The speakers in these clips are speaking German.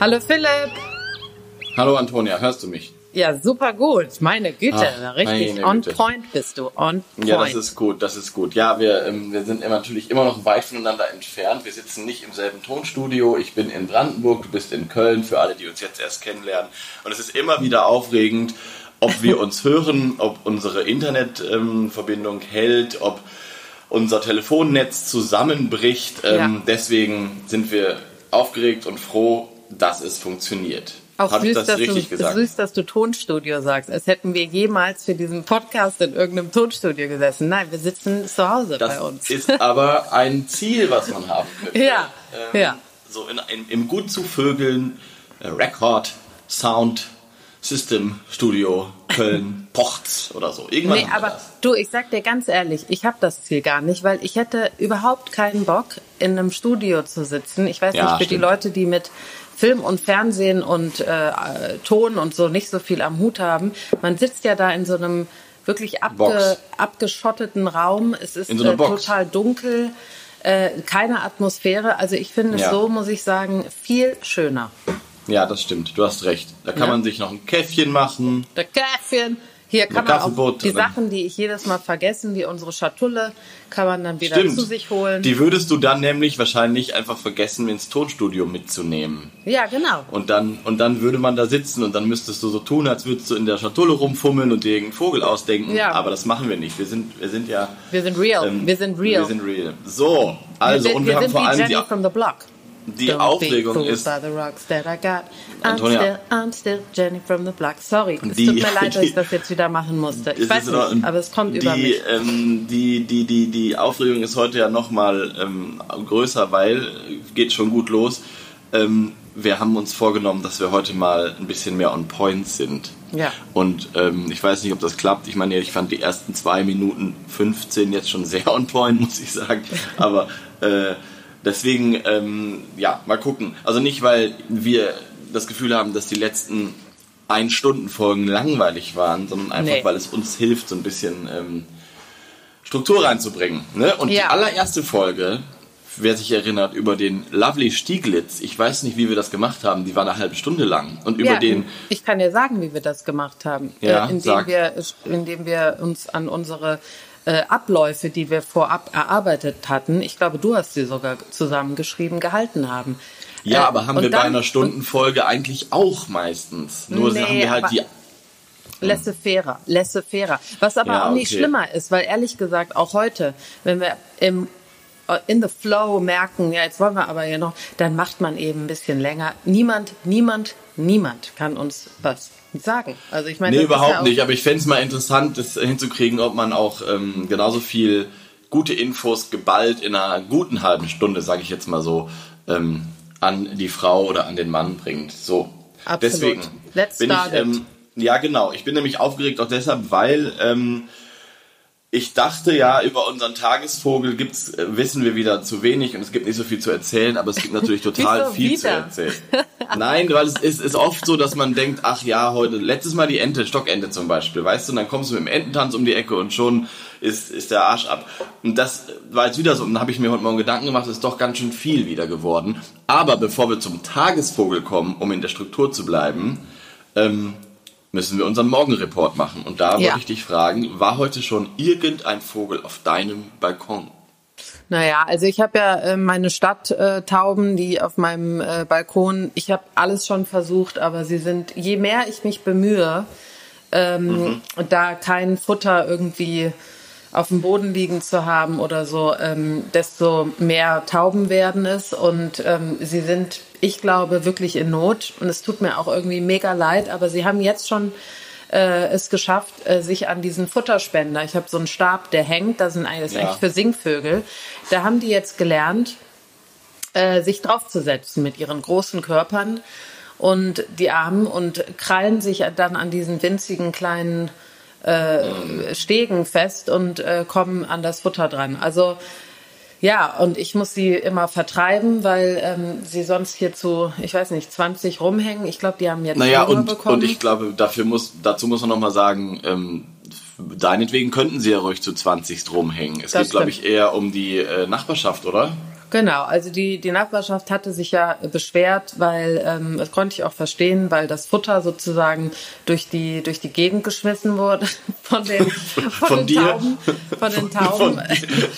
Hallo Philipp. Hallo Antonia, hörst du mich? Ja, super gut. Meine Güte, Ach, richtig meine on Güte. point bist du. On point. Ja, das ist gut, das ist gut. Ja, wir, ähm, wir sind natürlich immer noch weit voneinander entfernt. Wir sitzen nicht im selben Tonstudio. Ich bin in Brandenburg, du bist in Köln, für alle, die uns jetzt erst kennenlernen. Und es ist immer wieder aufregend, ob wir uns hören, ob unsere Internetverbindung ähm, hält, ob unser Telefonnetz zusammenbricht. Ähm, ja. Deswegen sind wir aufgeregt und froh, dass es funktioniert. Auch Hab süß, das dass richtig du, gesagt? süß, dass du Tonstudio sagst, als hätten wir jemals für diesen Podcast in irgendeinem Tonstudio gesessen. Nein, wir sitzen zu Hause das bei uns. Das ist aber ein Ziel, was man haben könnte. ja, ähm, ja. So in, in, im gut zu Vögeln äh, Record Sound System Studio Köln Pochts oder so. Irgendwann nee, aber das. du, ich sag dir ganz ehrlich, ich habe das Ziel gar nicht, weil ich hätte überhaupt keinen Bock, in einem Studio zu sitzen. Ich weiß ja, nicht, für stimmt. die Leute, die mit Film und Fernsehen und äh, Ton und so nicht so viel am Hut haben. Man sitzt ja da in so einem wirklich abge, abgeschotteten Raum. Es ist so äh, total dunkel, äh, keine Atmosphäre. Also ich finde ja. es so, muss ich sagen, viel schöner. Ja, das stimmt. Du hast recht. Da kann ja. man sich noch ein Käffchen machen. Der Käffchen. Hier kann man auch die Sachen, die ich jedes Mal vergessen, wie unsere Schatulle, kann man dann wieder Stimmt. zu sich holen. Die würdest du dann nämlich wahrscheinlich einfach vergessen, ins Tonstudio mitzunehmen. Ja, genau. Und dann, und dann würde man da sitzen und dann müsstest du so tun, als würdest du in der Schatulle rumfummeln und dir irgendeinen Vogel ausdenken. Ja. Aber das machen wir nicht. Wir sind, wir sind ja. Wir sind real. Ähm, wir sind real. Wir sind real. So, also, wir sind, und wir, wir haben vor allem Jenny die. From the block die Don't Aufregung ist. By the rocks that I got. Antonia, I'm still, I'm still Jenny from the block. Sorry, es tut mir leid, dass ich das jetzt wieder machen musste. Ich weiß nicht, aber es kommt die, über mich. Ähm, die, die, die, die Aufregung ist heute ja nochmal ähm, größer, weil geht schon gut los. Ähm, wir haben uns vorgenommen, dass wir heute mal ein bisschen mehr on point sind. Ja. Und ähm, ich weiß nicht, ob das klappt. Ich meine, ich fand die ersten zwei Minuten 15 jetzt schon sehr on point, muss ich sagen. Aber äh, Deswegen, ähm, ja, mal gucken. Also nicht, weil wir das Gefühl haben, dass die letzten Ein-Stunden-Folgen langweilig waren, sondern einfach, nee. weil es uns hilft, so ein bisschen ähm, Struktur reinzubringen. Ne? Und ja. die allererste Folge, wer sich erinnert, über den Lovely Stieglitz, ich weiß nicht, wie wir das gemacht haben, die war eine halbe Stunde lang. Und über ja, den. Ich kann dir sagen, wie wir das gemacht haben. Ja, äh, indem, wir, indem wir uns an unsere äh, Abläufe, die wir vorab erarbeitet hatten, ich glaube, du hast sie sogar zusammengeschrieben, gehalten haben. Ja, äh, aber haben wir dann, bei einer Stundenfolge eigentlich auch meistens. Nur nee, haben wir halt die Laissez-faire, laissez-faire. Was aber ja, auch nicht okay. schlimmer ist, weil ehrlich gesagt auch heute, wenn wir im in the flow merken, ja, jetzt wollen wir aber ja noch, dann macht man eben ein bisschen länger. Niemand, niemand, niemand kann uns was sagen. Also ich meine, nee, überhaupt ja nicht. Aber ich fände es mal interessant, das hinzukriegen, ob man auch ähm, genauso viel gute Infos geballt in einer guten halben Stunde, sage ich jetzt mal so, ähm, an die Frau oder an den Mann bringt. So. Absolut. Deswegen Let's bin start ich, ähm, ja genau. Ich bin nämlich aufgeregt auch deshalb, weil ähm, ich dachte ja, über unseren Tagesvogel gibt's, äh, wissen wir wieder zu wenig und es gibt nicht so viel zu erzählen, aber es gibt natürlich total viel wieder? zu erzählen. Nein, weil es ist, ist oft so, dass man denkt, ach ja, heute, letztes Mal die Ente, Stockente zum Beispiel, weißt du, und dann kommst du mit dem Ententanz um die Ecke und schon ist, ist der Arsch ab. Und das war jetzt wieder so, und dann habe ich mir heute Morgen Gedanken gemacht, ist doch ganz schön viel wieder geworden. Aber bevor wir zum Tagesvogel kommen, um in der Struktur zu bleiben, ähm, müssen wir unseren Morgenreport machen. Und da ja. wollte ich dich fragen, war heute schon irgendein Vogel auf deinem Balkon? Naja, also ich habe ja äh, meine Stadttauben, die auf meinem äh, Balkon, ich habe alles schon versucht, aber sie sind, je mehr ich mich bemühe, ähm, mhm. da kein Futter irgendwie auf dem Boden liegen zu haben oder so, ähm, desto mehr Tauben werden es und ähm, sie sind, ich glaube, wirklich in Not und es tut mir auch irgendwie mega leid, aber sie haben jetzt schon äh, es geschafft, äh, sich an diesen Futterspender, ich habe so einen Stab, der hängt, das, sind, ist ja. eigentlich für Singvögel, da haben die jetzt gelernt, äh, sich draufzusetzen mit ihren großen Körpern und die Armen und krallen sich dann an diesen winzigen kleinen äh, Stegen fest und äh, kommen an das Futter dran. Also ja, und ich muss sie immer vertreiben, weil ähm, sie sonst hier zu, ich weiß nicht, 20 rumhängen. Ich glaube, die haben jetzt naja, und, bekommen. und ich glaube, dafür muss, dazu muss man nochmal sagen, ähm, deinetwegen könnten sie ja ruhig zu 20 rumhängen. Es das geht, glaube ich, eher um die äh, Nachbarschaft, oder? Genau, also die, die Nachbarschaft hatte sich ja beschwert, weil, ähm, das konnte ich auch verstehen, weil das Futter sozusagen durch die, durch die Gegend geschmissen wurde von den, von, von den dir? Tauben. Von den Tauben.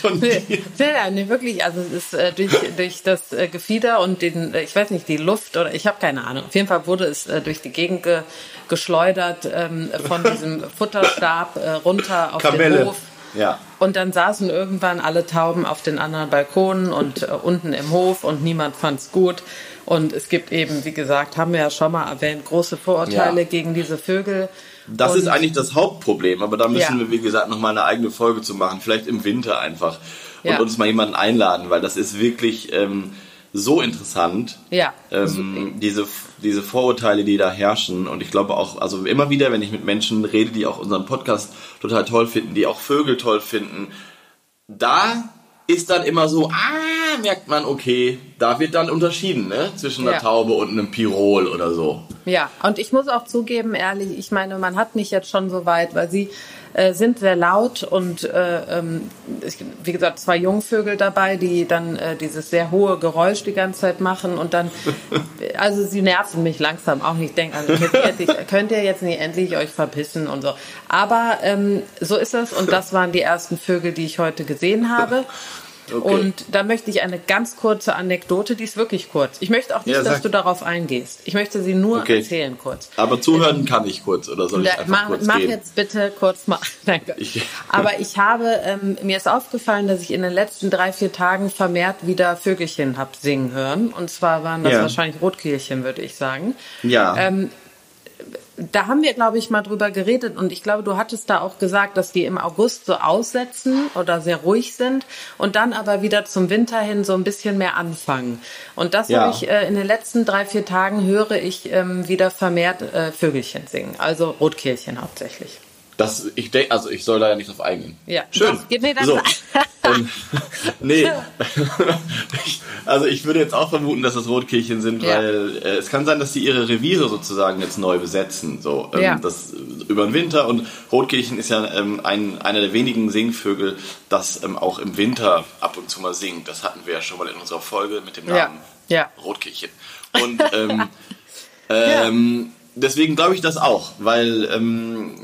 Von, von dir? Ja, nee, wirklich, also es ist äh, durch, durch das äh, Gefieder und den, äh, ich weiß nicht, die Luft oder ich habe keine Ahnung. Auf jeden Fall wurde es äh, durch die Gegend ge, geschleudert ähm, von diesem Futterstab äh, runter auf Kamelle. den Hof. Ja. Und dann saßen irgendwann alle Tauben auf den anderen Balkonen und äh, unten im Hof und niemand fand's gut. Und es gibt eben, wie gesagt, haben wir ja schon mal erwähnt, große Vorurteile Ja. gegen diese Vögel. Das und, ist eigentlich das Hauptproblem, aber da müssen Ja. wir, wie gesagt, nochmal eine eigene Folge zu machen. Vielleicht im Winter einfach. Und Ja. uns mal jemanden einladen, weil das ist wirklich ähm, so interessant. Ja. Ähm, diese, diese Vorurteile, die da herrschen. Und ich glaube auch, also immer wieder, wenn ich mit Menschen rede, die auch unseren Podcast total toll finden, die auch Vögel toll finden, da ist dann immer so, ah, merkt man, okay, da wird dann unterschieden, ne? Zwischen einer Ja. Taube und einem Pirol oder so. Ja, und ich muss auch zugeben, ehrlich, ich meine, man hat mich jetzt schon so weit, weil sie äh, sind sehr laut und äh, ähm, ich, wie gesagt, zwei Jungvögel dabei, die dann äh, dieses sehr hohe Geräusch die ganze Zeit machen und dann, also sie nerven mich langsam auch nicht. Ich denke, also jetzt könnt ihr jetzt nicht endlich euch verpissen und so. Aber ähm, so ist es und das waren die ersten Vögel, die ich heute gesehen habe. Okay. Und da möchte ich eine ganz kurze Anekdote, die ist wirklich kurz. Ich möchte auch nicht, Ja, dass du darauf eingehst. Ich möchte sie nur Okay. erzählen kurz. Aber zuhören kann ich kurz, oder soll ich einfach mach kurz mach gehen? jetzt bitte kurz mal. Danke. Ich- Aber ich habe, ähm, mir ist aufgefallen, dass ich in den letzten drei, vier Tagen vermehrt wieder Vögelchen hab singen hören. Und zwar waren das Ja. wahrscheinlich Rotkehlchen, würde ich sagen. Ja. Ähm, da haben wir, glaube ich, mal drüber geredet und ich glaube, du hattest da auch gesagt, dass die im August so aussetzen oder sehr ruhig sind und dann aber wieder zum Winter hin so ein bisschen mehr anfangen. Und das Ja. habe ich äh, in den letzten drei, vier Tagen höre ich ähm, wieder vermehrt äh, Vögelchen singen, also Rotkehlchen hauptsächlich. Das, ich denke, also ich soll da ja nicht drauf eingehen. Ja. Schön. Das nee, das- so. ähm, nee. Also ich würde jetzt auch vermuten, dass das Rotkehlchen sind, Ja. weil äh, es kann sein, dass sie ihre Reviere sozusagen jetzt neu besetzen. So, ähm, Ja. das über den Winter und Rotkehlchen ist ja ähm, ein, einer der wenigen Singvögel, das ähm, auch im Winter ab und zu mal singt. Das hatten wir ja schon mal in unserer Folge mit dem. Namen Ja. Rotkehlchen. Und ähm, ähm, deswegen glaube ich das auch, weil ähm,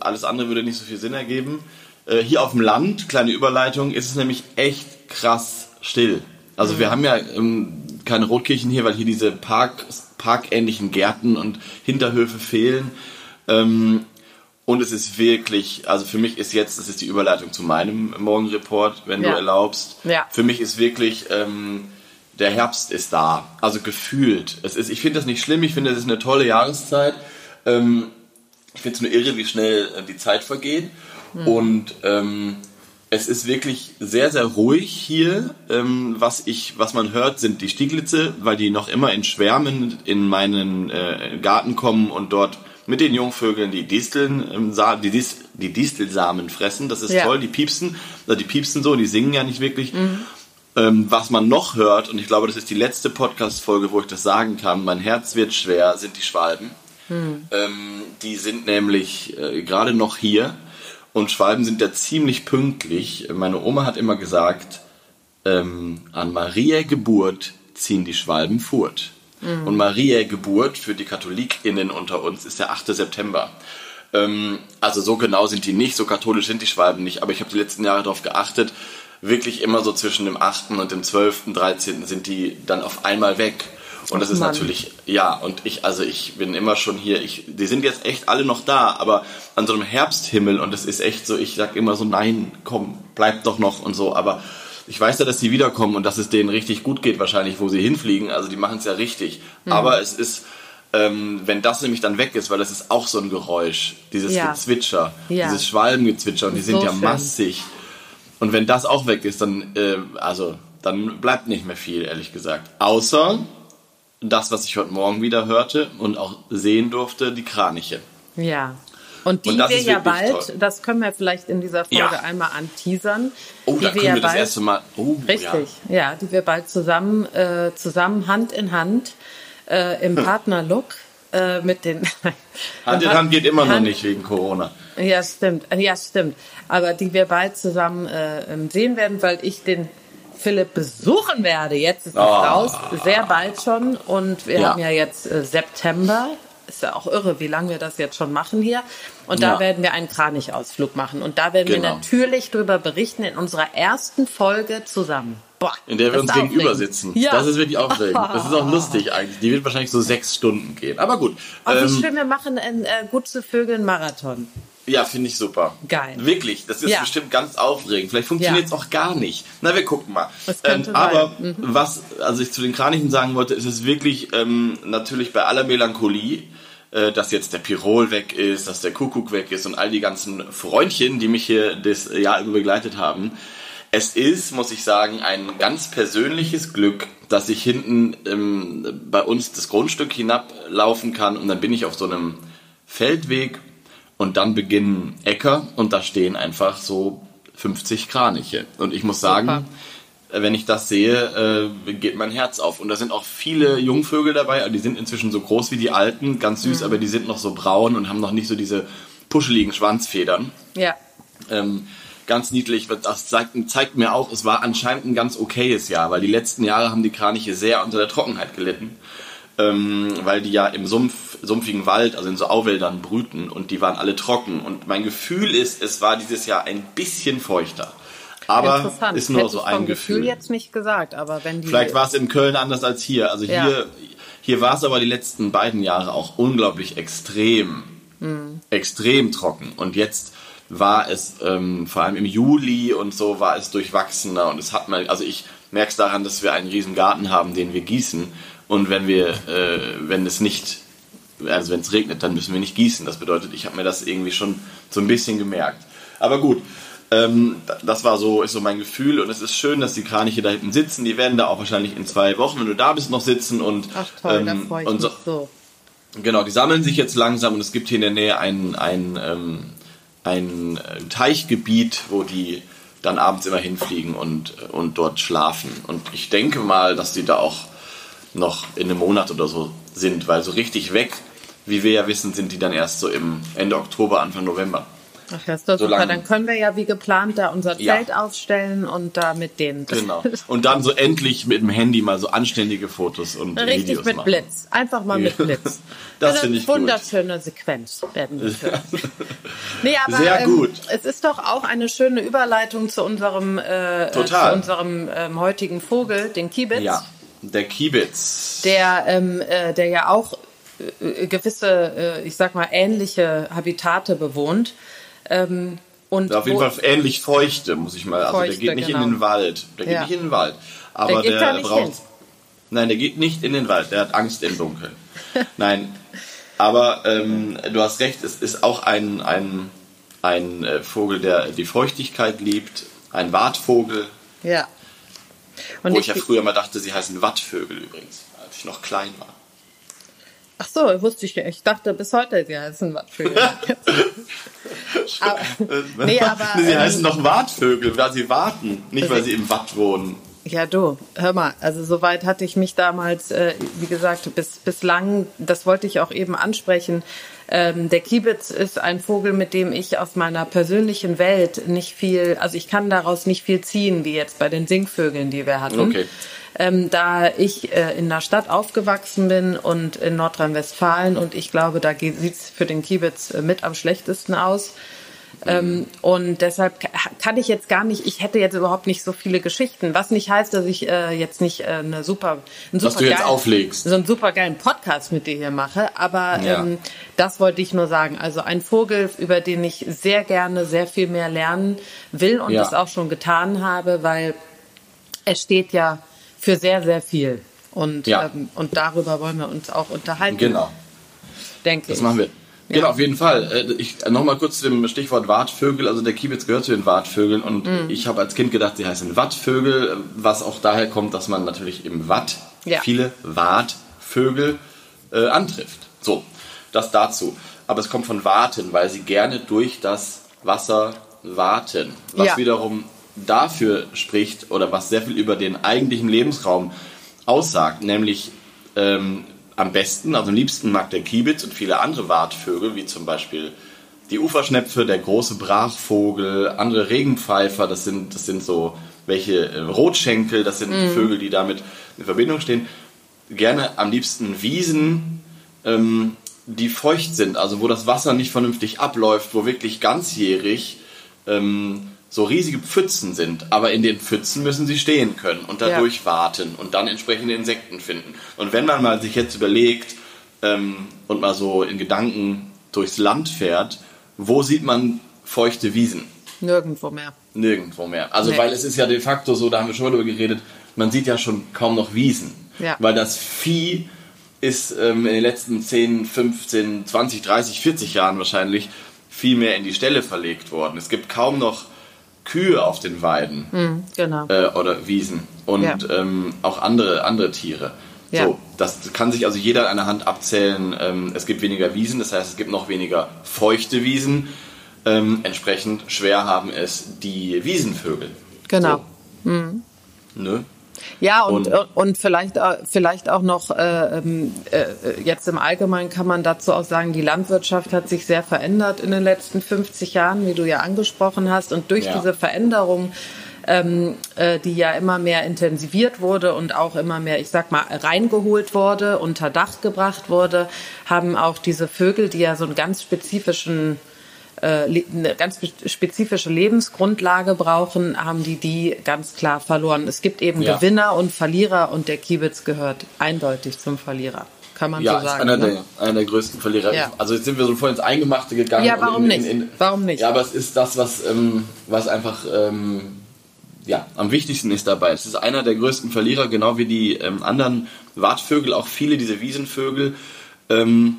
alles andere würde nicht so viel Sinn ergeben. Äh, hier auf dem Land, kleine Überleitung, ist es nämlich echt krass still. Also wir haben ja ähm, keine Rotkirchen hier, weil hier diese Park, parkähnlichen Gärten und Hinterhöfe fehlen. Ähm, und es ist wirklich, also für mich ist jetzt, das ist die Überleitung zu meinem Morgenreport, wenn du Ja. erlaubst. Ja. Für mich ist wirklich, ähm, der Herbst ist da. Also gefühlt. Es ist, ich finde das nicht schlimm, ich finde, das ist eine tolle Jahreszeit. Ähm, ich finde es nur irre, wie schnell äh, die Zeit vergeht. Und ähm, es ist wirklich sehr, sehr ruhig hier. Ähm, was, ich, was man hört, sind die Stieglitze, weil die noch immer in Schwärmen in meinen äh, Garten kommen und dort mit den Jungvögeln die Disteln, ähm, die, Dis die Distelsamen fressen. Das ist Ja. toll, die piepsen. Also die piepsen so, die singen ja nicht wirklich. Ähm, was man noch hört, und ich glaube, das ist die letzte Podcast-Folge, wo ich das sagen kann, mein Herz wird schwer, sind die Schwalben. Ähm, die sind nämlich äh, gerade noch hier und Schwalben sind ja ziemlich pünktlich. Meine Oma hat immer gesagt, ähm, an Maria Geburt ziehen die Schwalben furt. Und Maria Geburt für die KatholikInnen unter uns ist der 8. September. Ähm, also so genau sind die nicht, so katholisch sind die Schwalben nicht, aber ich habe die letzten Jahre darauf geachtet, wirklich immer so zwischen dem 8. und dem 12., 13. sind die dann auf einmal weg. Und das ist Mann. natürlich, ja, und ich, also ich bin immer schon hier, ich, die sind jetzt echt alle noch da, aber an so einem Herbsthimmel und es ist echt so, ich sag immer so, nein, komm, bleib doch noch und so, aber ich weiß ja, dass die wiederkommen und dass es denen richtig gut geht wahrscheinlich, wo sie hinfliegen, also die machen es ja richtig, Mhm. aber es ist, ähm, wenn das nämlich dann weg ist, weil das ist auch so ein Geräusch, dieses Ja. Gezwitscher, Ja. dieses Schwalbengezwitscher und die sind So ja schön. massig und wenn das auch weg ist, dann, äh, also, dann bleibt nicht mehr viel, ehrlich gesagt, außer das, was ich heute Morgen wieder hörte und auch sehen durfte, die Kraniche. Ja. Und die Und wir ja bald, toll. das können wir vielleicht in dieser Folge Ja. einmal anteasern. Oh, die da können ja wir das erste Mal. Oh, Richtig, ja. die wir bald zusammen, äh, zusammen Hand in Hand äh, im Partnerlook äh, mit den. Ja. Hand in Hand geht immer noch Hand- nicht wegen Corona. Ja, stimmt. Ja, stimmt. Aber die wir bald zusammen äh, sehen werden, weil ich den Philipp besuchen werde. Jetzt ist es Oh. raus, sehr bald schon. Und wir Ja. haben ja jetzt äh, September. Ist ja auch irre, wie lange wir das jetzt schon machen hier. Und da Ja. werden wir einen Kranichausflug machen. Und da werden wir Genau. natürlich drüber berichten in unserer ersten Folge zusammen. Boah, In der wir uns gegenüber aufregend. sitzen. Ja. Das ist wirklich aufregend. Das ist auch lustig eigentlich. Die wird wahrscheinlich so sechs Stunden gehen. Aber gut. Oh, wie Ähm, schön, wir machen einen äh, Gut zu Vögeln Marathon. Ja, finde ich super. Geil. Wirklich. Das ist Ja. bestimmt ganz aufregend. Vielleicht funktioniert es Ja. auch gar nicht. Na, wir gucken mal. Ähm, aber. Mhm. was, also ich zu den Kranichen sagen wollte, ist es wirklich ähm, natürlich bei aller Melancholie, äh, dass jetzt der Pirol weg ist, dass der Kuckuck weg ist und all die ganzen Freundchen, die mich hier das Jahr über begleitet haben. Es ist, muss ich sagen, ein ganz persönliches Glück, dass ich hinten ähm, bei uns das Grundstück hinablaufen kann und dann bin ich auf so einem Feldweg und dann beginnen Äcker und da stehen einfach so 50 Kraniche. Und ich muss sagen, äh, wenn ich das sehe, äh, geht mein Herz auf. Und da sind auch viele Jungvögel dabei, die sind inzwischen so groß wie die alten, ganz süß, aber die sind noch so braun und haben noch nicht so diese puscheligen Schwanzfedern. Ja. Ähm, ganz niedlich. Das zeigt, zeigt mir auch, es war anscheinend ein ganz okayes Jahr, weil die letzten Jahre haben die Kraniche sehr unter der Trockenheit gelitten. Ähm, weil die ja im Sumpf, sumpfigen Wald, also in so Auwäldern brüten und die waren alle trocken. Und mein Gefühl ist, es war dieses Jahr ein bisschen feuchter. Aber Interessant. ist nur Hätte so ein vom Gefühl. jetzt nicht gesagt, aber wenn die. Vielleicht war es in Köln anders als hier. Also Ja. hier, hier war es aber die letzten beiden Jahre auch unglaublich extrem, Hm. extrem trocken. Und jetzt war es ähm, vor allem im Juli und so war es durchwachsener und es hat mal, also ich merke es daran, dass wir einen riesen Garten haben, den wir gießen und wenn wir, äh, wenn es nicht, also wenn es regnet, dann müssen wir nicht gießen. Das bedeutet, ich habe mir das irgendwie schon so ein bisschen gemerkt. Aber gut, ähm, das war so, ist so mein Gefühl und es ist schön, dass die Kraniche da hinten sitzen. Die werden da auch wahrscheinlich in zwei Wochen, wenn du da bist, noch sitzen und Ach toll, da ähm, freue ich so, mich so. Genau, die sammeln sich jetzt langsam und es gibt hier in der Nähe ein, ein, ähm, ein äh, Teichgebiet, wo die dann abends immer hinfliegen und, und dort schlafen. Und ich denke mal, dass die da auch noch in einem Monat oder so sind, weil so richtig weg, wie wir ja wissen, sind die dann erst so im Ende Oktober, Anfang November. Ach, das ist doch super. Solange- Dann können wir ja wie geplant da unser Ja. Zelt aufstellen und da mit denen. Genau. Und dann so endlich mit dem Handy mal so anständige Fotos und Richtig Videos mit machen. Blitz. Einfach mal mit Blitz. Das Eine finde ich gut. wunderschöne Sequenz werden wir führen. Nee, aber Sehr ähm, gut. es ist doch auch eine schöne Überleitung zu unserem, äh, Total. Zu unserem ähm, heutigen Vogel, den Kiebitz. Ja, der Kiebitz. der, ähm, äh, der ja auch äh, gewisse, äh, ich sag mal, ähnliche Habitate bewohnt. Ähm, und Auf jeden Fall ähnlich feuchte, muss ich mal. Also der Feuchte, geht nicht genau. in den Wald. Der geht Ja. nicht in den Wald. Aber Der geht der, braucht. hin. Nein, der geht nicht in den Wald. Der hat Angst im Dunkeln. Nein. Aber ähm, du hast recht, es ist auch ein, ein, ein äh, Vogel, der die Feuchtigkeit liebt. Ein Wartvogel. Ja. Und wo ich, ich ja früher mal dachte, sie heißen Wattvögel übrigens, als ich noch klein war. ach so, wusste ich ja. Ich dachte bis heute, sie heißen Wattvögel. aber, nee, aber, sie ähm, heißen doch Wartvögel, weil sie warten, nicht weil sie im Watt wohnen. Ja, du, hör mal, also soweit hatte ich mich damals, äh, wie gesagt, bis, bislang, das wollte ich auch eben ansprechen. Ähm, der Kiebitz ist ein Vogel, mit dem ich aus meiner persönlichen Welt nicht viel, also ich kann daraus nicht viel ziehen, wie jetzt bei den Singvögeln, die wir hatten. Okay. Ähm, da ich äh, in der Stadt aufgewachsen bin und in Nordrhein-Westfalen und ich glaube, da sieht es für den Kiebitz äh, mit am schlechtesten aus. Ähm, und deshalb ka- kann ich jetzt gar nicht, ich hätte jetzt überhaupt nicht so viele Geschichten, was nicht heißt, dass ich äh, jetzt nicht äh, eine super, einen Was super du jetzt geilen- auflegst. so einen super geilen Podcast mit dir hier mache, aber Ja. ähm, das wollte ich nur sagen. Also ein Vogel, über den ich sehr gerne sehr viel mehr lernen will und Ja. das auch schon getan habe, weil er steht ja für sehr, sehr viel. Und, Ja. ähm, und darüber wollen wir uns auch unterhalten, Genau. denke Das ich. machen wir. Genau, auf jeden Fall. Äh, Ich nochmal kurz zu dem Stichwort Wartvögel. Also der Kiebitz gehört zu den Wartvögeln und Mhm. ich habe als Kind gedacht, sie heißen Wattvögel, was auch daher kommt, dass man natürlich im Watt Ja. viele Wartvögel äh, antrifft. So, das dazu. Aber es kommt von Warten, weil sie gerne durch das Wasser warten. Was Ja. wiederum dafür spricht oder was sehr viel über den eigentlichen Lebensraum aussagt, nämlich ähm, am besten, also am liebsten mag der Kiebitz und viele andere Wartvögel, wie zum Beispiel die Uferschnepfe, der große Brachvogel, andere Regenpfeifer, das sind, das sind so welche äh, Rotschenkel, das sind mhm. Vögel, die damit in Verbindung stehen. Gerne am liebsten Wiesen, ähm, die feucht sind, also wo das Wasser nicht vernünftig abläuft, wo wirklich ganzjährig ähm, so riesige Pfützen sind. Aber in den Pfützen müssen sie stehen können und dadurch ja. warten und dann entsprechende Insekten finden. Und wenn man mal sich jetzt überlegt ähm, und mal so in Gedanken durchs Land fährt, wo sieht man feuchte Wiesen? Nirgendwo mehr. Nirgendwo mehr. Also nee. weil es ist ja de facto so, da haben wir schon mal drüber geredet, man sieht ja schon kaum noch Wiesen. Ja. Weil das Vieh ist ähm, in den letzten 10, 15, 20, 30, 40 Jahren wahrscheinlich viel mehr in die Ställe verlegt worden. Es gibt kaum noch Kühe auf den Weiden mhm, genau. äh, oder Wiesen und ja. ähm, auch andere, andere Tiere. Ja. So, das kann sich also jeder an der Hand abzählen. Ähm, es gibt weniger Wiesen, das heißt, es gibt noch weniger feuchte Wiesen. Ähm, entsprechend schwer haben es die Wiesenvögel. Genau. So. Mhm. Ne? Ja, und, und, äh, und vielleicht, äh, vielleicht auch noch, äh, ähm, äh, jetzt im Allgemeinen kann man dazu auch sagen, die Landwirtschaft hat sich sehr verändert in den letzten 50 Jahren, wie du ja angesprochen hast. Und durch ja. diese Veränderung ähm, äh, die ja immer mehr intensiviert wurde und auch immer mehr, ich sag mal, reingeholt wurde, unter Dach gebracht wurde, haben auch diese Vögel, die ja so einen ganz spezifischen eine ganz spezifische Lebensgrundlage brauchen, haben die die ganz klar verloren. Es gibt eben ja. Gewinner und Verlierer und der Kiebitz gehört eindeutig zum Verlierer. Kann man ja, so sagen. Einer, ne? der, einer der größten Verlierer. Ja. Also jetzt sind wir so voll ins Eingemachte gegangen. Ja, warum in, in, in, nicht? Warum nicht? Ja, aber es ist das, was, ähm, was einfach ähm, ja, am wichtigsten ist dabei. Es ist einer der größten Verlierer, genau wie die ähm, anderen Wartvögel, auch viele diese Wiesenvögel. Ähm,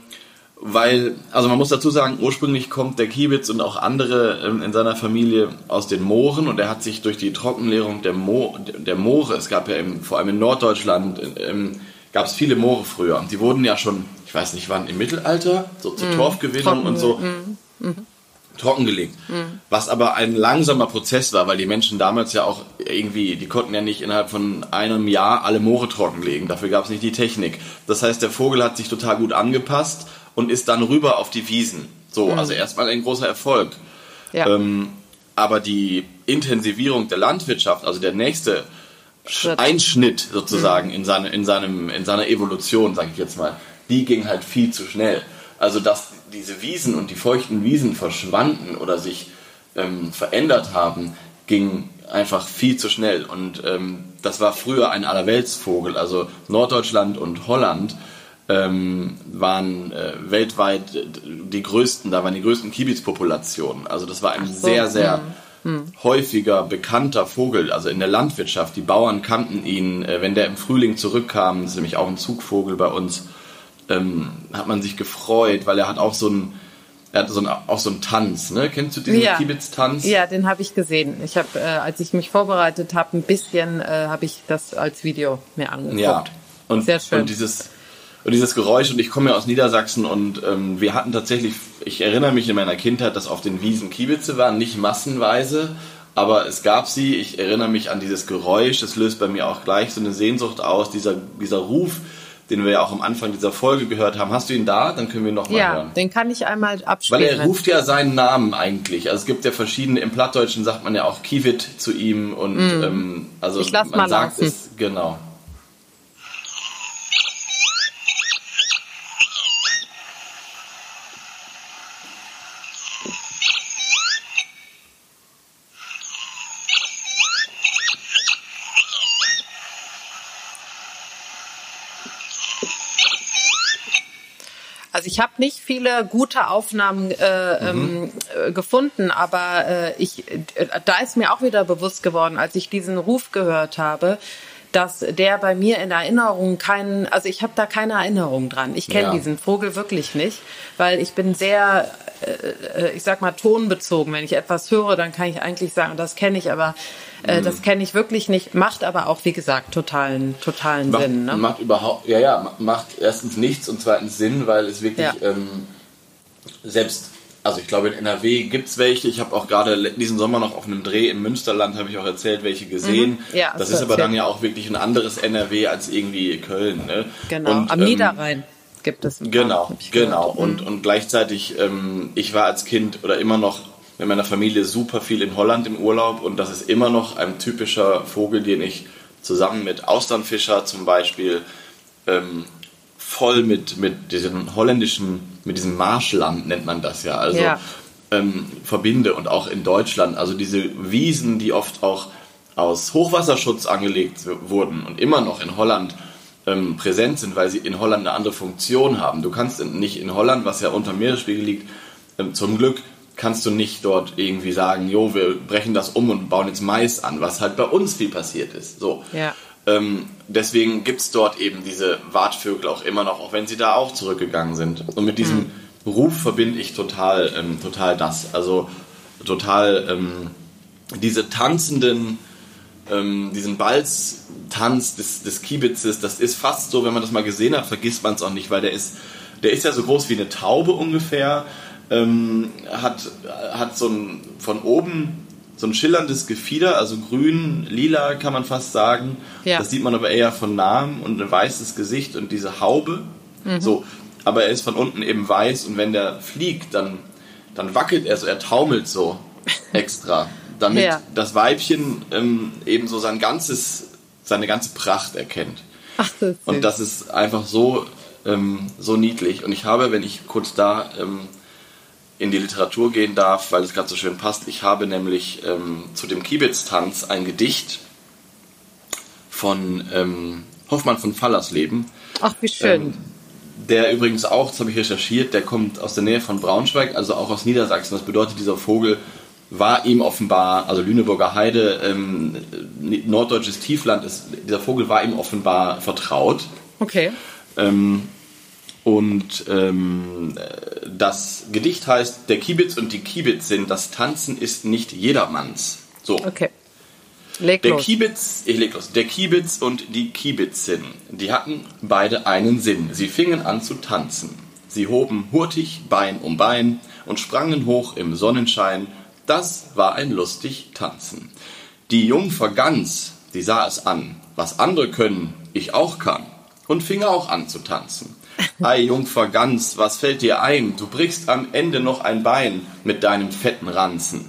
weil, also man muss dazu sagen, ursprünglich kommt der Kiebitz und auch andere ähm, in seiner Familie aus den Mooren und er hat sich durch die Trockenleerung der, Mo der Moore, es gab ja im, vor allem in Norddeutschland, ähm, gab es viele Moore früher und die wurden ja schon, ich weiß nicht wann, im Mittelalter, so zur mm, Torfgewinnung Trocken, und so, mm, mm. trockengelegt. Mhm. Was aber ein langsamer Prozess war, weil die Menschen damals ja auch irgendwie, die konnten ja nicht innerhalb von einem Jahr alle Moore trockenlegen, dafür gab es nicht die Technik. Das heißt, der Vogel hat sich total gut angepasst und ist dann rüber auf die Wiesen. So, mhm. also erstmal ein großer Erfolg. Ja. Ähm, aber die Intensivierung der Landwirtschaft, also der nächste Schritt. Einschnitt sozusagen mhm. in, seine, in, seinem, in seiner Evolution, sage ich jetzt mal, die ging halt viel zu schnell. Also dass diese Wiesen und die feuchten Wiesen verschwanden oder sich ähm, verändert haben, ging einfach viel zu schnell. Und ähm, das war früher ein Allerweltsvogel. Also Norddeutschland und Holland ähm, waren äh, weltweit die größten, da waren die größten Kiebitz-Populationen. Also das war ein so, sehr, sehr hm, hm. häufiger, bekannter Vogel, also in der Landwirtschaft. Die Bauern kannten ihn. Äh, wenn der im Frühling zurückkam, das ist nämlich auch ein Zugvogel bei uns, ähm, hat man sich gefreut, weil er hat auch so ein er hat so einen, auch so einen Tanz, ne? Kennst du diesen ja. Kiebitz-Tanz? Ja, den habe ich gesehen. Ich habe, äh, als ich mich vorbereitet habe, ein bisschen äh, habe ich das als Video mir angeguckt. Ja. Und, Sehr schön. Und dieses, und dieses Geräusch, und ich komme ja aus Niedersachsen und ähm, wir hatten tatsächlich, ich erinnere mich in meiner Kindheit, dass auf den Wiesen Kiebitze waren, nicht massenweise, aber es gab sie. Ich erinnere mich an dieses Geräusch, das löst bei mir auch gleich so eine Sehnsucht aus, dieser, dieser Ruf, den wir ja auch am Anfang dieser Folge gehört haben. Hast du ihn da? Dann können wir ihn nochmal ja, hören. den kann ich einmal abspielen. Weil er ruft ja seinen Namen eigentlich. Also es gibt ja verschiedene, im Plattdeutschen sagt man ja auch Kiewit zu ihm und mm. ähm, also ich lass man mal sagt laufen. es, genau. Ich habe nicht viele gute Aufnahmen äh, mhm. ähm, äh, gefunden, aber äh, ich, äh, da ist mir auch wieder bewusst geworden, als ich diesen Ruf gehört habe, dass der bei mir in Erinnerung keinen, also ich habe da keine Erinnerung dran. Ich kenne ja. diesen Vogel wirklich nicht, weil ich bin sehr, äh, äh, ich sag mal, tonbezogen. Wenn ich etwas höre, dann kann ich eigentlich sagen, das kenne ich, aber äh, mhm. das kenne ich wirklich nicht. Macht aber auch, wie gesagt, totalen, totalen macht, Sinn. Ne? Macht überhaupt, ja, ja, macht erstens nichts und zweitens Sinn, weil es wirklich ja. ähm, selbst also ich glaube in NRW gibt es welche. Ich habe auch gerade diesen Sommer noch auf einem Dreh im Münsterland, habe ich auch erzählt, welche gesehen. Mhm. Ja, das ist aber dann ja auch wirklich ein anderes NRW als irgendwie Köln. Ne? Genau, und, am ähm, Niederrhein gibt es. Ein paar, genau, genau. Und, mhm. und gleichzeitig, ähm, ich war als Kind oder immer noch mit meiner Familie super viel in Holland im Urlaub und das ist immer noch ein typischer Vogel, den ich zusammen mit Austernfischer zum Beispiel ähm, voll mit, mit diesem holländischen, mit diesem Marschland nennt man das ja, also ja. Ähm, verbinde und auch in Deutschland, also diese Wiesen, die oft auch aus Hochwasserschutz angelegt wurden und immer noch in Holland ähm, präsent sind, weil sie in Holland eine andere Funktion haben. Du kannst nicht in Holland, was ja unter Meeresspiegel liegt, ähm, zum Glück kannst du nicht dort irgendwie sagen, jo, wir brechen das um und bauen jetzt Mais an, was halt bei uns viel passiert ist. So. Ja. Ähm, deswegen gibt es dort eben diese Wartvögel auch immer noch, auch wenn sie da auch zurückgegangen sind. Und mit diesem mhm. Ruf verbinde ich total, ähm, total das. Also total ähm, diese tanzenden, ähm, diesen Balztanz des, des Kiebitzes, das ist fast so, wenn man das mal gesehen hat, vergisst man es auch nicht, weil der ist, der ist ja so groß wie eine Taube ungefähr, ähm, hat, hat so ein von oben so ein schillerndes Gefieder, also grün, lila kann man fast sagen. Ja. Das sieht man aber eher von nahem und ein weißes Gesicht und diese Haube. Mhm. So, aber er ist von unten eben weiß und wenn der fliegt, dann, dann wackelt er so, er taumelt so extra, damit ja. das Weibchen ähm, eben so sein ganzes, seine ganze Pracht erkennt. Ach, das und das ist einfach so, ähm, so niedlich. Und ich habe, wenn ich kurz da ähm, in die Literatur gehen darf, weil es gerade so schön passt. Ich habe nämlich ähm, zu dem Kiebitz-Tanz ein Gedicht von ähm, Hoffmann von Fallersleben. Ach, wie schön. Ähm, der übrigens auch, das habe ich recherchiert, der kommt aus der Nähe von Braunschweig, also auch aus Niedersachsen. Das bedeutet, dieser Vogel war ihm offenbar, also Lüneburger Heide, ähm, norddeutsches Tiefland, ist, dieser Vogel war ihm offenbar vertraut. Okay. Ähm, und ähm, das Gedicht heißt Der Kiebitz und die Kiebitzin, das Tanzen ist nicht jedermanns. So. Okay. Leg der los. Kiebitz, ich leg los. Der Kiebitz und die Kiebitzin, die hatten beide einen Sinn. Sie fingen an zu tanzen. Sie hoben hurtig Bein um Bein und sprangen hoch im Sonnenschein. Das war ein lustig Tanzen. Die Jungfer Gans, die sah es an, was andere können, ich auch kann, und fing auch an zu tanzen. Ei, Jungfer Gans, was fällt dir ein? Du brichst am Ende noch ein Bein mit deinem fetten Ranzen.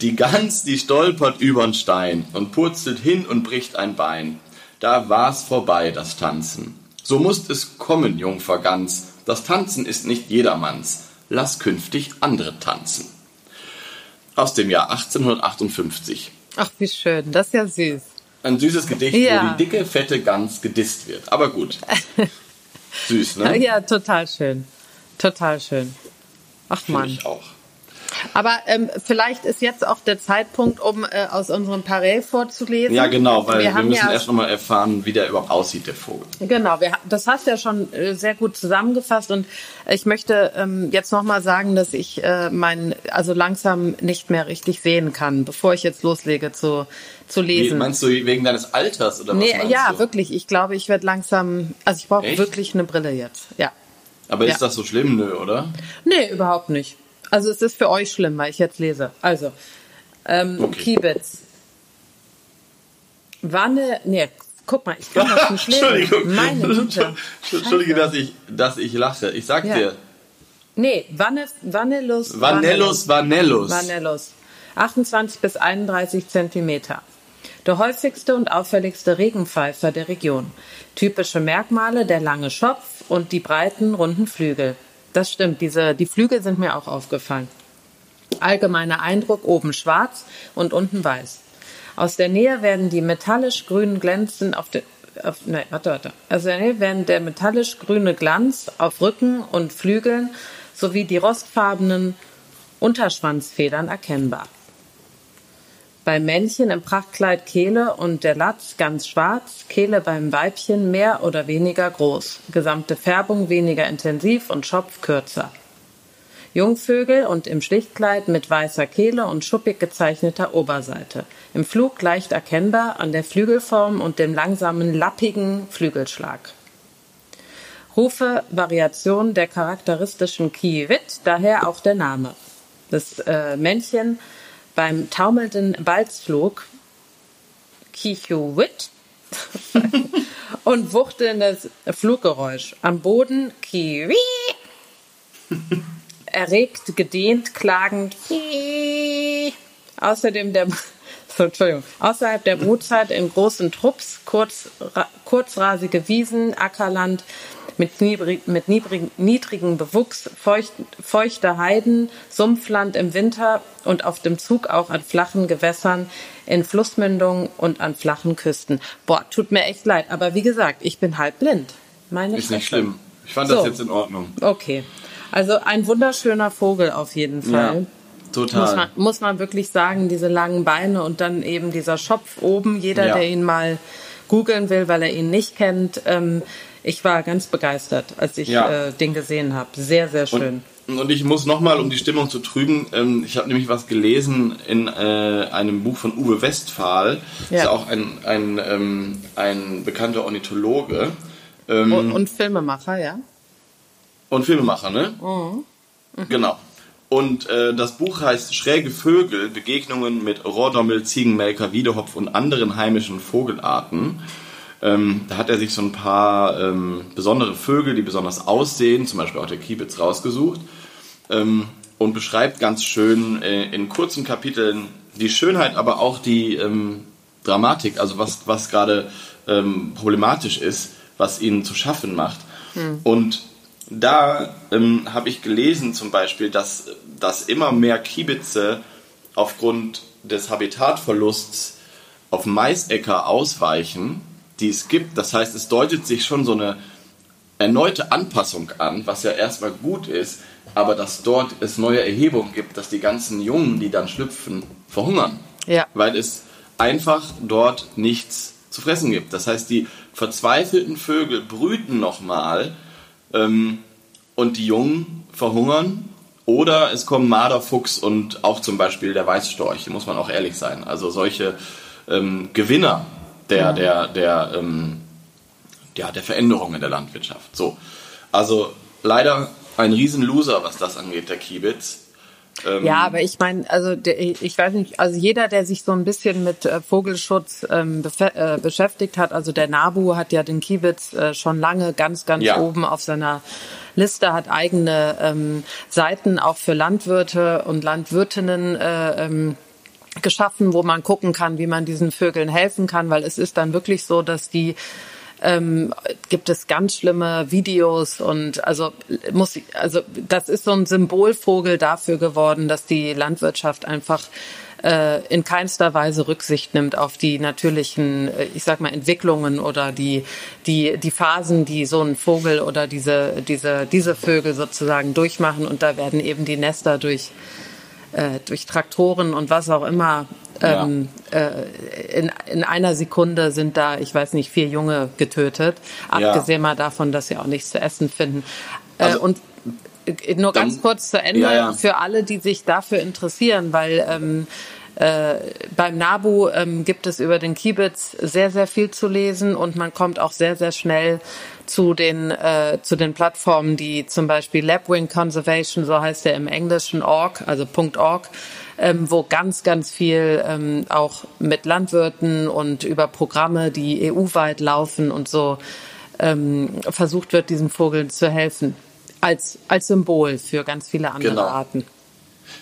Die Gans, die stolpert übern Stein und purzelt hin und bricht ein Bein. Da war's vorbei, das Tanzen. So musst es kommen, Jungfer Gans. Das Tanzen ist nicht jedermanns. Lass künftig andere tanzen. Aus dem Jahr 1858. Ach, wie schön. Das ist ja süß. Ein süßes Gedicht, ja. wo die dicke, fette Gans gedisst wird. Aber gut. Süß, ne? Ja, total schön. Total schön. Ach Find Mann. Ich auch. Aber ähm, vielleicht ist jetzt auch der Zeitpunkt, um äh, aus unserem Parell vorzulesen. Ja, genau, weil wir, wir müssen ja, erst nochmal erfahren, wie der überhaupt aussieht, der Vogel. Genau, wir, das hast du ja schon äh, sehr gut zusammengefasst und ich möchte ähm, jetzt nochmal sagen, dass ich äh, mein, also langsam nicht mehr richtig sehen kann, bevor ich jetzt loslege zu, zu lesen. Wie, meinst du wegen deines Alters oder was nee, Ja, du? wirklich. Ich glaube, ich werde langsam, also ich brauche wirklich eine Brille jetzt, ja. Aber ja. ist das so schlimm, nö, oder? Nee, überhaupt nicht. Also es ist für euch schlimm, weil ich jetzt lese. Also, ähm, okay. Kiebitz. Wanne, nee, guck mal, ich kann das nicht lesen. Entschuldigung. Meine Güte. Entschuldige, dass ich, dass ich lache. Ich sag ja. dir. Nee, Vanne, Vanellus. Vanellus, Vanellus. Vanellus. 28 bis 31 Zentimeter. Der häufigste und auffälligste Regenpfeifer der Region. Typische Merkmale der lange Schopf und die breiten, runden Flügel. Das stimmt, diese, die Flügel sind mir auch aufgefallen. Allgemeiner Eindruck oben schwarz und unten weiß. Aus der Nähe werden die metallisch grünen Glänzen auf der auf, nein, warte, warte. Also werden der metallisch grüne Glanz auf Rücken und Flügeln sowie die rostfarbenen Unterschwanzfedern erkennbar. Beim Männchen im Prachtkleid Kehle und der Latz ganz schwarz, Kehle beim Weibchen mehr oder weniger groß, gesamte Färbung weniger intensiv und Schopf kürzer. Jungvögel und im Schlichtkleid mit weißer Kehle und schuppig gezeichneter Oberseite. Im Flug leicht erkennbar an der Flügelform und dem langsamen, lappigen Flügelschlag. Rufe Variation der charakteristischen Kiewit, daher auch der Name. Das äh, Männchen beim taumelnden Balzflug Kichuwit und wuchtelndes Fluggeräusch. Am Boden Kiwi. erregt, gedehnt, klagend. Außerdem der so, Entschuldigung, außerhalb der Brutzeit in großen Trupps, kurz, ra, kurzrasige Wiesen, Ackerland mit, niedrig, mit niedrig, niedrigem Bewuchs, feucht, feuchte Heiden, Sumpfland im Winter und auf dem Zug auch an flachen Gewässern, in Flussmündungen und an flachen Küsten. Boah, tut mir echt leid, aber wie gesagt, ich bin halb blind. Meine Ist nicht schlimm. Ich fand so. das jetzt in Ordnung. Okay. Also ein wunderschöner Vogel auf jeden Fall. Ja. Total. Muss man, muss man wirklich sagen, diese langen Beine und dann eben dieser Schopf oben. Jeder, ja. der ihn mal googeln will, weil er ihn nicht kennt. Ähm, ich war ganz begeistert, als ich ja. äh, den gesehen habe. Sehr, sehr schön. Und, und ich muss nochmal, um die Stimmung zu trüben, ähm, ich habe nämlich was gelesen in äh, einem Buch von Uwe Westphal. Ja. Ist ja auch ein, ein, ähm, ein bekannter Ornithologe. Ähm, und, und, Filmemacher, ja. Und Filmemacher, ne? Mhm. Mhm. Genau. Und äh, das Buch heißt Schräge Vögel, Begegnungen mit Rohrdommel, Ziegenmelker, Wiedehopf und anderen heimischen Vogelarten. Ähm, da hat er sich so ein paar ähm, besondere Vögel, die besonders aussehen, zum Beispiel auch der Kiebitz, rausgesucht ähm, und beschreibt ganz schön äh, in kurzen Kapiteln die Schönheit, aber auch die ähm, Dramatik, also was, was gerade ähm, problematisch ist, was ihnen zu schaffen macht. Hm. Und da ähm, habe ich gelesen zum Beispiel, dass, dass immer mehr Kiebitze aufgrund des Habitatverlusts auf Maisäcker ausweichen, die es gibt. Das heißt, es deutet sich schon so eine erneute Anpassung an, was ja erstmal gut ist, aber dass dort es neue Erhebungen gibt, dass die ganzen Jungen, die dann schlüpfen, verhungern. Ja. Weil es einfach dort nichts zu fressen gibt. Das heißt, die verzweifelten Vögel brüten nochmal ähm, und die Jungen verhungern. Oder es kommen Marderfuchs und auch zum Beispiel der Weißstorch, muss man auch ehrlich sein. Also solche ähm, Gewinner der, der, der, ähm, ja, der Veränderungen in der Landwirtschaft. So. Also leider ein Riesenloser, was das angeht, der Kiebitz. Ähm, ja, aber ich meine, also der, ich weiß nicht, also jeder, der sich so ein bisschen mit äh, Vogelschutz ähm, äh, beschäftigt hat, also der NABU hat ja den Kiebitz äh, schon lange ganz, ganz ja. oben auf seiner Liste, hat eigene ähm, Seiten auch für Landwirte und Landwirtinnen äh, ähm, geschaffen, wo man gucken kann, wie man diesen Vögeln helfen kann, weil es ist dann wirklich so, dass die ähm, gibt es ganz schlimme Videos und also muss also das ist so ein Symbolvogel dafür geworden, dass die Landwirtschaft einfach äh, in keinster Weise Rücksicht nimmt auf die natürlichen, äh, ich sag mal, Entwicklungen oder die, die, die Phasen, die so ein Vogel oder diese, diese, diese Vögel sozusagen durchmachen. Und da werden eben die Nester durch, äh, durch Traktoren und was auch immer ähm, ja. äh, in, in einer Sekunde sind da, ich weiß nicht, vier Junge getötet. Abgesehen ja. mal davon, dass sie auch nichts zu essen finden. Äh, also, und äh, nur ganz dann, kurz zu Ende ja, für alle, die sich dafür interessieren, weil ähm, äh, beim NABU ähm, gibt es über den Kiebitz sehr, sehr viel zu lesen und man kommt auch sehr, sehr schnell zu den, äh, zu den Plattformen, die zum Beispiel Lapwing Conservation, so heißt der im Englischen, org, also .org, ähm, wo ganz, ganz viel ähm, auch mit Landwirten und über Programme, die EU-weit laufen und so ähm, versucht wird, diesen Vogeln zu helfen. Als, als Symbol für ganz viele andere genau. Arten.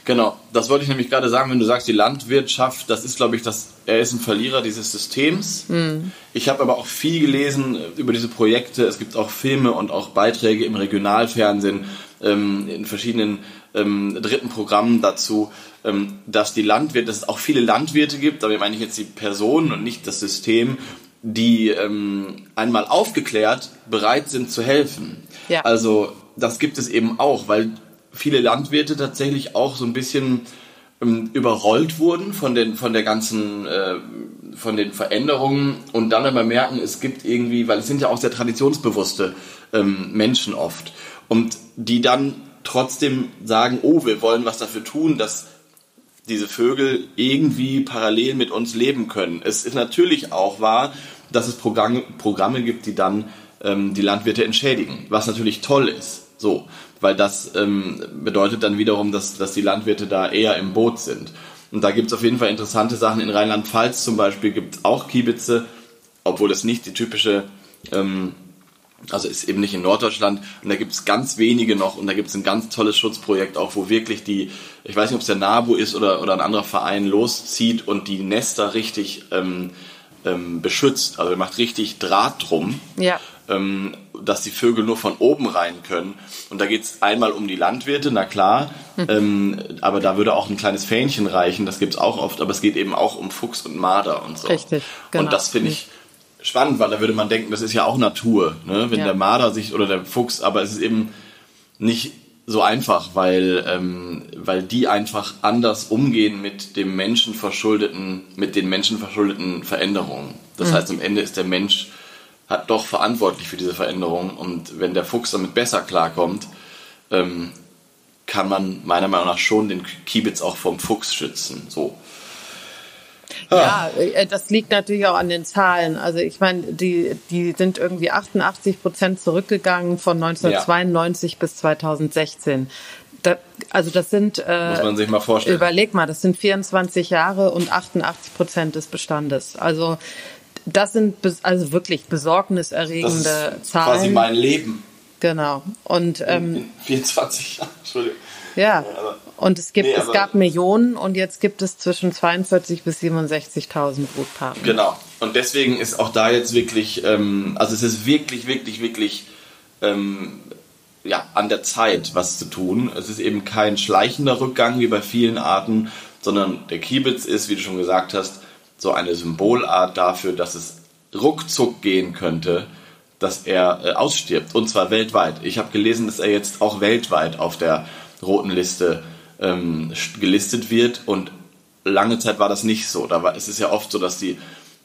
Genau, das wollte ich nämlich gerade sagen, wenn du sagst, die Landwirtschaft, das ist, glaube ich, das, er ist ein Verlierer dieses Systems. Mhm. Ich habe aber auch viel gelesen über diese Projekte. Es gibt auch Filme und auch Beiträge im Regionalfernsehen, ähm, in verschiedenen ähm, dritten Programmen dazu, ähm, dass die Landwirte, dass es auch viele Landwirte gibt, damit meine ich jetzt die Personen und nicht das System, die ähm, einmal aufgeklärt bereit sind zu helfen. Ja. Also das gibt es eben auch, weil viele Landwirte tatsächlich auch so ein bisschen ähm, überrollt wurden von den von der ganzen äh, von den Veränderungen und dann aber merken, es gibt irgendwie, weil es sind ja auch sehr traditionsbewusste ähm, Menschen oft und die dann trotzdem sagen, oh, wir wollen was dafür tun, dass diese Vögel irgendwie parallel mit uns leben können. Es ist natürlich auch wahr, dass es Programme, Programme gibt, die dann ähm, die Landwirte entschädigen, was natürlich toll ist. So, weil das ähm, bedeutet dann wiederum, dass, dass die Landwirte da eher im Boot sind. Und da gibt es auf jeden Fall interessante Sachen. In Rheinland-Pfalz zum Beispiel gibt es auch Kiebitze, obwohl es nicht die typische ähm, Also ist eben nicht in Norddeutschland und da gibt es ganz wenige noch und da gibt es ein ganz tolles Schutzprojekt auch, wo wirklich die, ich weiß nicht, ob es der NABU ist oder, oder ein anderer Verein loszieht und die Nester richtig ähm, ähm, beschützt. Also macht richtig Draht drum, Ja. Ähm, dass die Vögel nur von oben rein können. Und da geht es einmal um die Landwirte, na klar, ähm, aber da würde auch ein kleines Fähnchen reichen, das gibt es auch oft, aber es geht eben auch um Fuchs und Marder und so. Richtig, genau. Und das finde ich spannend, weil da würde man denken, das ist ja auch Natur, ne? wenn Ja. der Marder sich oder der Fuchs, aber es ist eben nicht so einfach, weil, ähm, weil die einfach anders umgehen mit dem Menschen verschuldeten, mit den Menschen verschuldeten Veränderungen. Das heißt, am Ende ist der Mensch hat doch verantwortlich für diese Veränderung und wenn der Fuchs damit besser klarkommt, ähm, kann man meiner Meinung nach schon den Kiebitz auch vom Fuchs schützen. So. Ja, äh, das liegt natürlich auch an den Zahlen. Also ich meine, die, die sind irgendwie 88 Prozent zurückgegangen von 1992 bis 2016. Da, also das sind, Muss äh, man sich mal vorstellen. überleg mal, das sind 24 Jahre und 88 Prozent des Bestandes. Also das sind also wirklich das besorgniserregende ist Zahlen. quasi mein Leben. genau. Und ähm, In 24 Jahren, Entschuldigung. ja, aber- und es gibt, Nee, es aber- gab Millionen und jetzt gibt es zwischen 42 bis 67.000 Brutpaare. Genau. Und deswegen ist auch da jetzt wirklich, ähm, also es ist wirklich, wirklich, wirklich ähm, ja, an der Zeit, was zu tun. Es ist eben kein schleichender Rückgang wie bei vielen Arten, sondern der Kiebitz ist, wie du schon gesagt hast, so eine Symbolart dafür, dass es ruckzuck gehen könnte, dass er äh, ausstirbt. Und zwar weltweit. Ich habe gelesen, dass er jetzt auch weltweit auf der roten Liste ähm, gelistet wird und lange Zeit war das nicht so. Da war, es ist ja oft so, dass die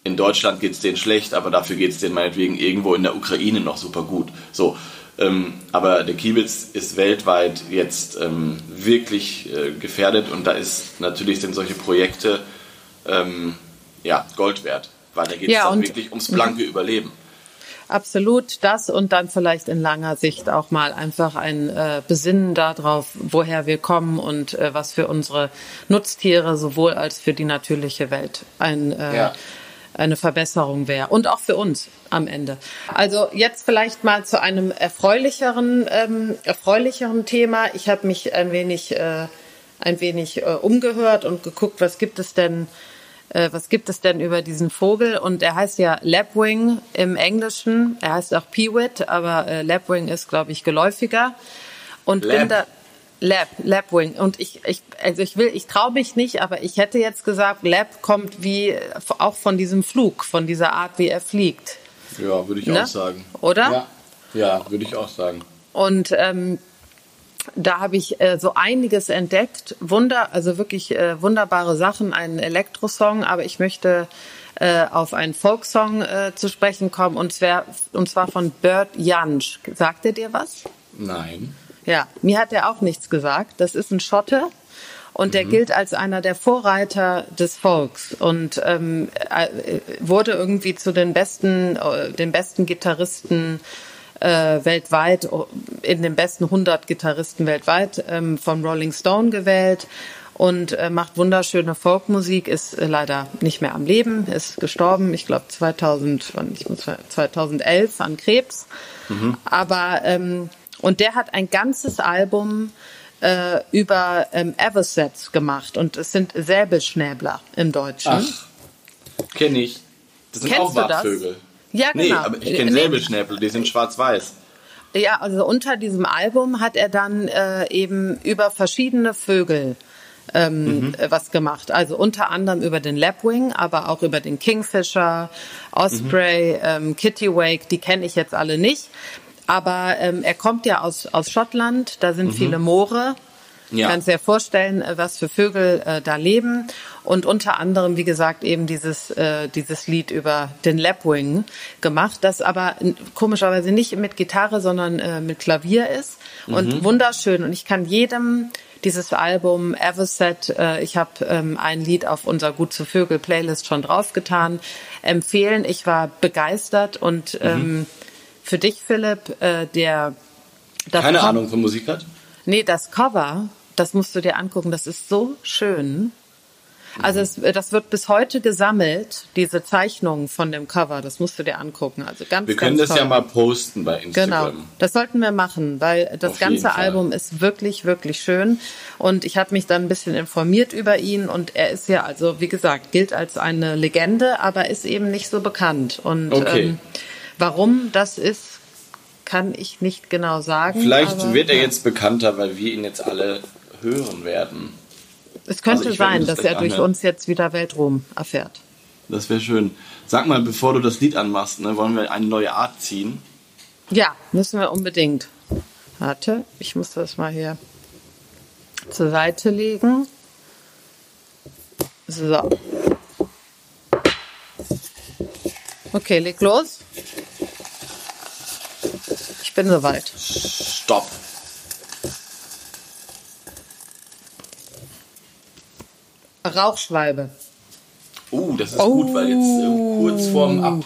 in Deutschland geht es denen schlecht, aber dafür geht es denen meinetwegen irgendwo in der Ukraine noch super gut. So, ähm, aber der Kiebitz ist weltweit jetzt ähm, wirklich äh, gefährdet und da ist natürlich sind solche Projekte ähm, ja Gold wert, weil da geht es Ja, dann wirklich ums blanke Überleben. Absolut das und dann vielleicht in langer Sicht auch mal einfach ein äh, Besinnen darauf, woher wir kommen und äh, was für unsere Nutztiere sowohl als für die natürliche Welt ein, äh, Ja. eine Verbesserung wäre und auch für uns am Ende. Also jetzt vielleicht mal zu einem erfreulicheren, ähm, erfreulicheren Thema. Ich habe mich ein wenig, äh, ein wenig äh, umgehört und geguckt, was gibt es denn äh, was gibt es denn über diesen Vogel? Und er heißt ja Lapwing im Englischen. Er heißt auch Peewit, aber äh, Lapwing ist, glaube ich, geläufiger. Und Lap. bin da Lap, Lapwing. Und ich, ich, also ich will, ich traue mich nicht, aber ich hätte jetzt gesagt, Lap kommt wie auch von diesem Flug, von dieser Art, wie er fliegt. Ja, würde ich Ne? auch sagen. Oder? Ja, ja würde ich auch sagen. Und ähm, da habe ich äh, so einiges entdeckt. Wunder, also wirklich äh, wunderbare Sachen, einen Elektrosong, aber ich möchte äh, auf einen Folksong äh, zu sprechen kommen und zwar, und zwar von Bert Jansch. Sagt er dir was? Nein. Ja, mir hat er auch nichts gesagt. Das ist ein Schotte und der gilt als einer der Vorreiter des Folks und ähm, äh, wurde irgendwie zu den besten, äh, den besten Gitarristen äh, weltweit, in den besten 100 Gitarristen weltweit ähm, vom Rolling Stone gewählt und äh, macht wunderschöne Folkmusik, ist äh, leider nicht mehr am Leben, ist gestorben, ich glaube 2000, wann- ich muss- 2011 an Krebs. Aber ähm, und der hat ein ganzes Album äh, über ähm, Eversets gemacht und es sind Säbelschnäbler im Deutschen. Ach, kenne ich. Das sind Kennst auch du Ja, Nee, genau. aber ich kenne Nee. Die sind schwarz-weiß. Ja, also unter diesem Album hat er dann äh, eben über verschiedene Vögel ähm, äh, was gemacht. Also unter anderem über den Lapwing, aber auch über den Kingfisher, Osprey, ähm, Kittiwake, die kenne ich jetzt alle nicht. Aber ähm, er kommt ja aus, aus Schottland, da sind viele Moore. Ja. Kannst dir vorstellen, äh, was für Vögel äh, da leben. Und unter anderem, wie gesagt, eben dieses, äh, dieses Lied über den Lapwing gemacht, das aber komischerweise nicht mit Gitarre, sondern äh, mit Klavier ist. Und wunderschön. Und ich kann jedem dieses Album Everset, äh, ich habe ähm, ein Lied auf unser Gut zu Vögel Playlist schon draufgetan, empfehlen. Ich war begeistert und ähm, für dich, Philipp, äh, der das Keine Ahnung von Musik hat? Nee, das Cover, das musst du dir angucken, das ist so schön. Also es, das wird bis heute gesammelt, diese Zeichnungen von dem Cover. Das musst du dir angucken. Also ganz, Wir können ganz das ja mal posten bei Instagram. Genau, das sollten wir machen, weil das Auf ganze. Album ist wirklich, wirklich schön. Und ich habe mich dann ein bisschen informiert über ihn und er ist ja, also wie gesagt, gilt als eine Legende, aber ist eben nicht so bekannt. Und Okay. ähm, warum das ist, kann ich nicht genau sagen. Vielleicht aber, wird er ja. jetzt bekannter, weil wir ihn jetzt alle hören werden. Es könnte Also sein, das dass er durch anhören. uns jetzt wieder Weltruhm erfährt. Das wäre schön. Sag mal, bevor du das Lied anmachst, ne, wollen wir eine neue Art ziehen? Ja, müssen wir unbedingt. Warte, ich muss das mal hier zur Seite legen. So. Okay, leg los. Ich bin soweit. Stopp. Rauchschwalbe. Uh, das ist Oh. gut, weil jetzt äh, kurz vorm, Ab,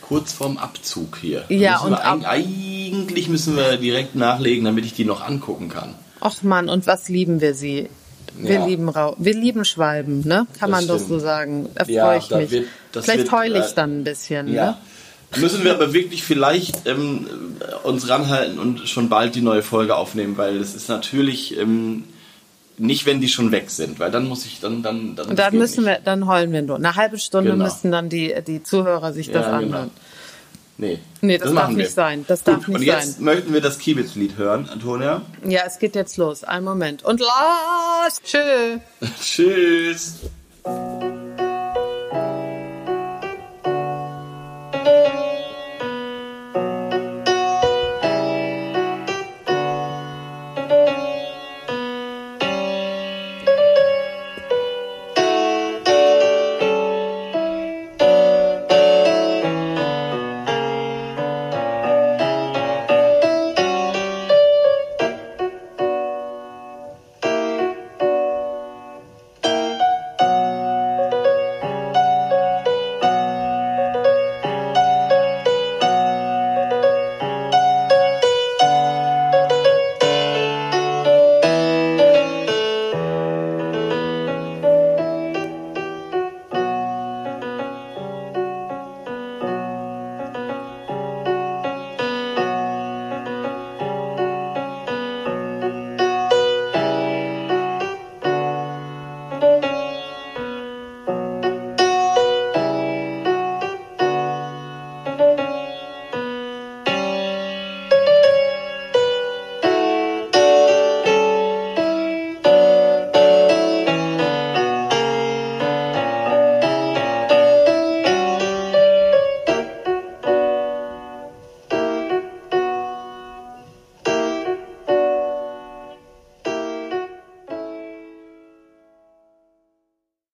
kurz vorm Abzug hier. Ja, und wir ab- eigentlich müssen wir direkt nachlegen, damit ich die noch angucken kann. Och Mann, und was lieben wir sie? Wir Ja. lieben Rauch. Wir lieben Schwalben, ne? Kann Das man stimmt. so sagen. Da Ja, freue ich da mich. wird- das Vielleicht heule ich äh, dann ein bisschen, Ja. ne? Müssen wir aber wirklich vielleicht ähm, uns ranhalten und schon bald die neue Folge aufnehmen, weil es ist natürlich ähm, nicht, wenn die schon weg sind, weil dann muss ich dann dann dann. Und dann müssen nicht. wir, dann heulen wir nur. Eine halbe Stunde Genau. müssen dann die, die Zuhörer sich das Ja, genau. anhören. Nee, Nee, das darf machen wir. nicht sein. Das darf Gut, nicht und jetzt sein. möchten wir das Kiebitz-Lied hören, Antonia. Ja, es geht jetzt los. Einen Moment. Und los! Tschö! Tschüss.